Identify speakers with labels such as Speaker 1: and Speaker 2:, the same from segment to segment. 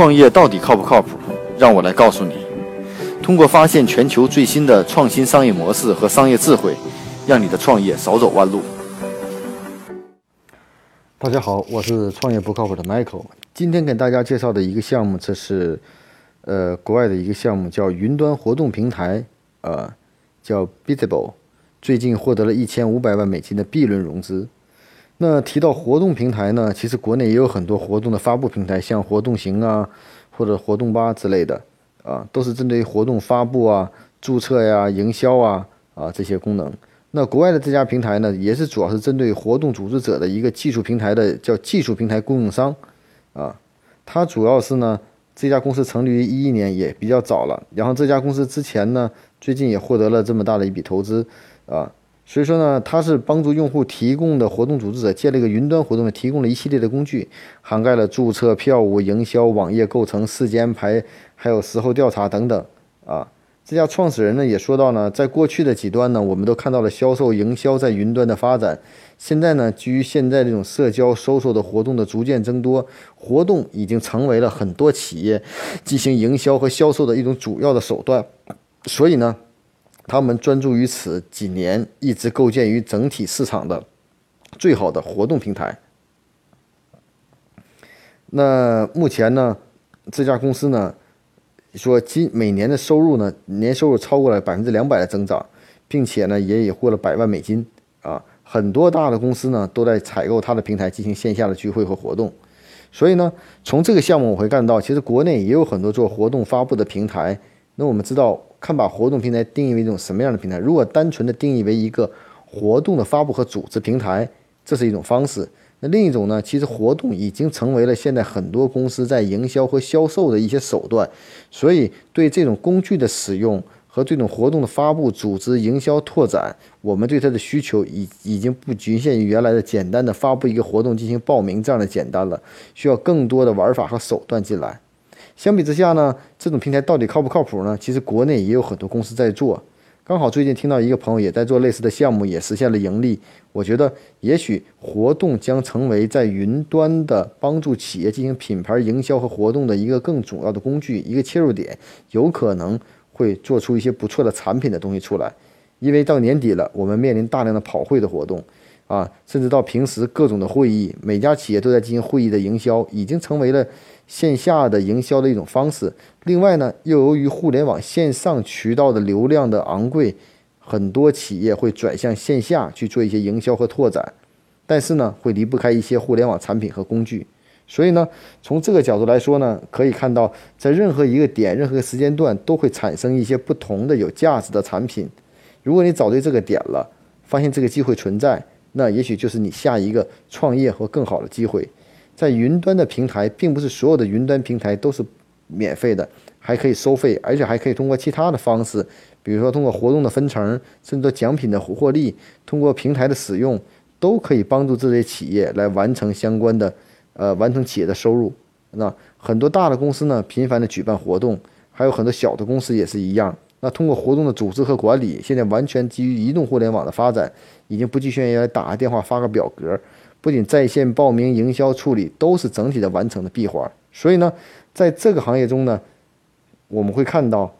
Speaker 1: 创业到底靠不靠谱？让我来告诉你。通过发现全球最新的创新商业模式和商业智慧，让你的创业少走弯路。大家好，我是创业不靠谱的 Michael。今天给大家介绍的一个项目，这是呃国外的一个项目，叫云端活动平台，呃叫 Visible，最近获得了一千五百万美金的 B 轮融资。那提到活动平台呢，其实国内也有很多活动的发布平台，像活动行啊，或者活动吧之类的，啊，都是针对活动发布啊、注册呀、营销啊啊这些功能。那国外的这家平台呢，也是主要是针对活动组织者的一个技术平台的，叫技术平台供应商，啊，它主要是呢，这家公司成立于一一年，也比较早了。然后这家公司之前呢，最近也获得了这么大的一笔投资，啊。所以说呢，它是帮助用户提供的活动组织者建立一个云端活动，提供了一系列的工具，涵盖了注册、票务、营销、网页构成、事件安排，还有时候调查等等。啊，这家创始人呢也说到呢，在过去的几端呢，我们都看到了销售、营销在云端的发展。现在呢，基于现在这种社交、搜索的活动的逐渐增多，活动已经成为了很多企业进行营销和销售的一种主要的手段。所以呢。他们专注于此几年，一直构建于整体市场的最好的活动平台。那目前呢，这家公司呢说今每年的收入呢，年收入超过了百分之两百的增长，并且呢也已获了百万美金啊！很多大的公司呢都在采购它的平台进行线下的聚会和活动。所以呢，从这个项目我会看到，其实国内也有很多做活动发布的平台。那我们知道。看把活动平台定义为一种什么样的平台？如果单纯的定义为一个活动的发布和组织平台，这是一种方式。那另一种呢？其实活动已经成为了现在很多公司在营销和销售的一些手段。所以对这种工具的使用和这种活动的发布、组织、营销、拓展，我们对它的需求已已经不局限于原来的简单的发布一个活动进行报名这样的简单了，需要更多的玩法和手段进来。相比之下呢，这种平台到底靠不靠谱呢？其实国内也有很多公司在做。刚好最近听到一个朋友也在做类似的项目，也实现了盈利。我觉得也许活动将成为在云端的帮助企业进行品牌营销和活动的一个更主要的工具，一个切入点，有可能会做出一些不错的产品的东西出来。因为到年底了，我们面临大量的跑会的活动。啊，甚至到平时各种的会议，每家企业都在进行会议的营销，已经成为了线下的营销的一种方式。另外呢，又由于互联网线上渠道的流量的昂贵，很多企业会转向线下去做一些营销和拓展，但是呢，会离不开一些互联网产品和工具。所以呢，从这个角度来说呢，可以看到，在任何一个点、任何一个时间段，都会产生一些不同的有价值的产品。如果你找对这个点了，发现这个机会存在。那也许就是你下一个创业和更好的机会。在云端的平台，并不是所有的云端平台都是免费的，还可以收费，而且还可以通过其他的方式，比如说通过活动的分成，甚至奖品的获利，通过平台的使用，都可以帮助这些企业来完成相关的，呃，完成企业的收入。那很多大的公司呢，频繁的举办活动，还有很多小的公司也是一样。那通过活动的组织和管理，现在完全基于移动互联网的发展，已经不局限于打个电话发个表格，不仅在线报名、营销处理都是整体的完成的闭环。所以呢，在这个行业中呢，我们会看到，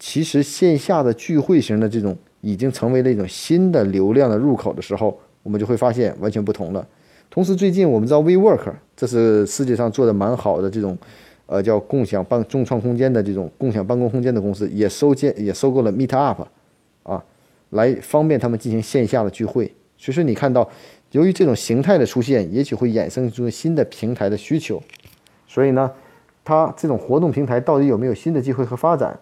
Speaker 1: 其实线下的聚会型的这种已经成为了一种新的流量的入口的时候，我们就会发现完全不同了。同时，最近我们知道 WeWork，这是世界上做的蛮好的这种。呃，叫共享办众创空间的这种共享办公空间的公司，也收建也收购了 Meetup，啊，来方便他们进行线下的聚会。所以说，你看到，由于这种形态的出现，也许会衍生出新的平台的需求。所以呢，它这种活动平台到底有没有新的机会和发展，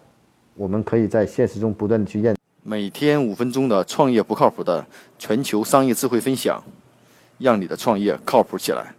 Speaker 1: 我们可以在现实中不断的去验。每天五分钟的创业不靠谱的全球商业智慧分享，让你的创业靠谱起来。